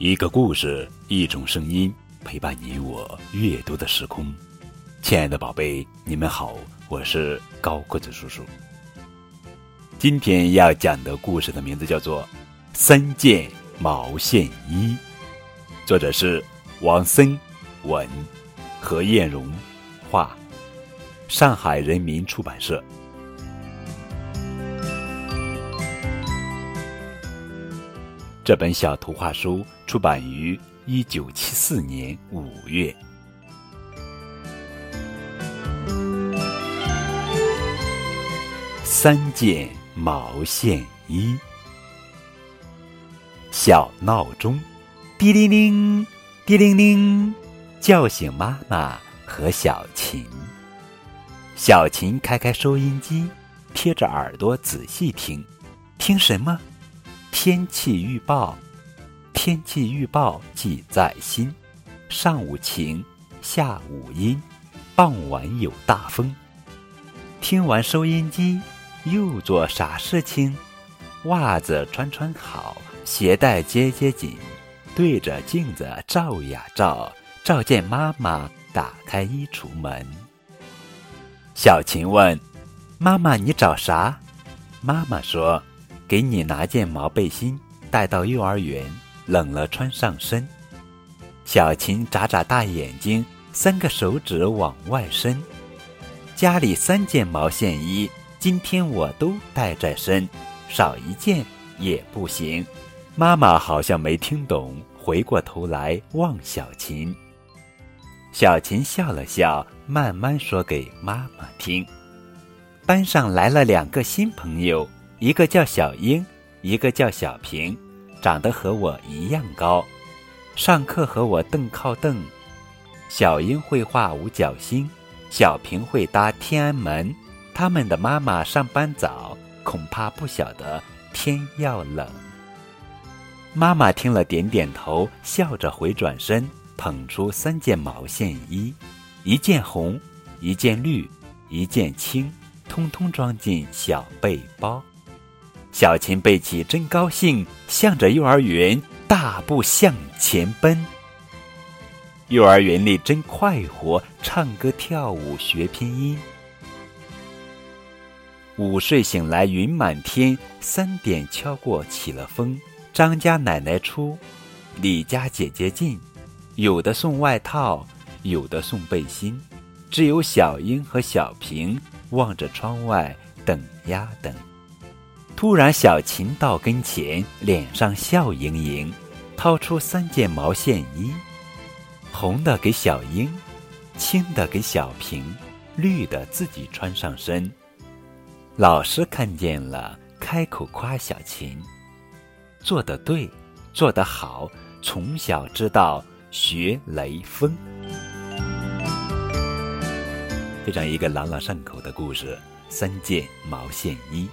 一个故事，一种声音，陪伴你我阅读的时空。亲爱的宝贝，你们好，我是高个子叔叔。今天要讲的故事的名字叫做《三件毛线衣》，作者是王森文，何艳荣画，上海人民出版社。这本小图画书出版于一九七四年五月。三件毛线衣，小闹钟，滴铃铃，滴铃铃，叫醒妈妈和小琴。小琴开开收音机，贴着耳朵仔细听，听什么？天气预报，天气预报记在心。上午晴，下午阴，傍晚有大风。听完收音机，又做啥事情？袜子穿穿好，鞋带结结紧，对着镜子照呀照，照见妈妈打开衣橱门。小琴问：“妈妈，你找啥？”妈妈说。给你拿件毛背心，带到幼儿园，冷了穿上身。小琴眨眨大眼睛，三个手指往外伸。家里三件毛线衣，今天我都带在身，少一件也不行。妈妈好像没听懂，回过头来望小琴。小琴笑了笑，慢慢说给妈妈听：班上来了两个新朋友。一个叫小英，一个叫小平，长得和我一样高，上课和我凳靠凳。小英会画五角星，小平会搭天安门。他们的妈妈上班早，恐怕不晓得天要冷。妈妈听了点点头，笑着回转身，捧出三件毛线衣，一件红，一件绿，一件青，通通装进小背包。小琴背起真高兴，向着幼儿园大步向前奔。幼儿园里真快活，唱歌跳舞学拼音。午睡醒来云满天，三点敲过起了风。张家奶奶出，李家姐姐进，有的送外套，有的送背心，只有小英和小平望着窗外等呀等。突然，小琴到跟前，脸上笑盈盈，掏出三件毛线衣，红的给小英，青的给小平，绿的自己穿上身。老师看见了，开口夸小琴：“做得对，做得好，从小知道学雷锋。”这样一个朗朗上口的故事，三件毛线衣。